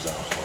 So.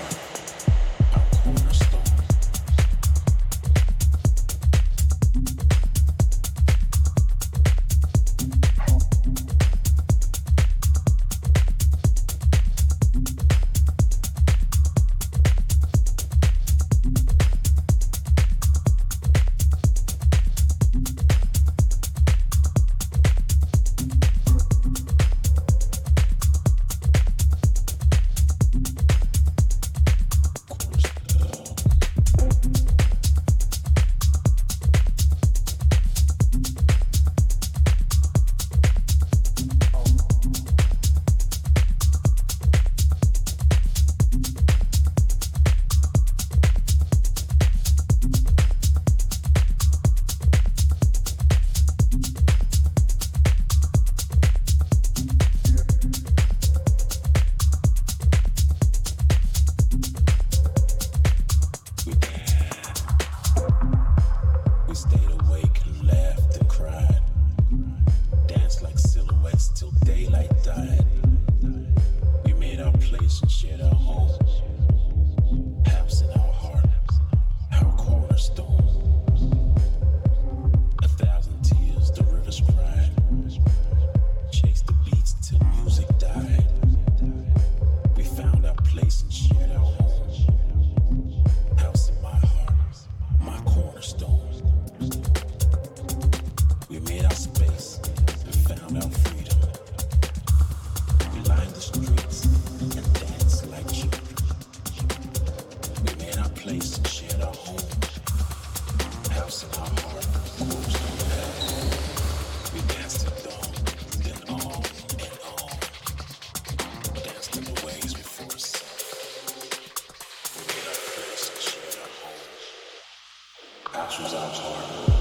Lord.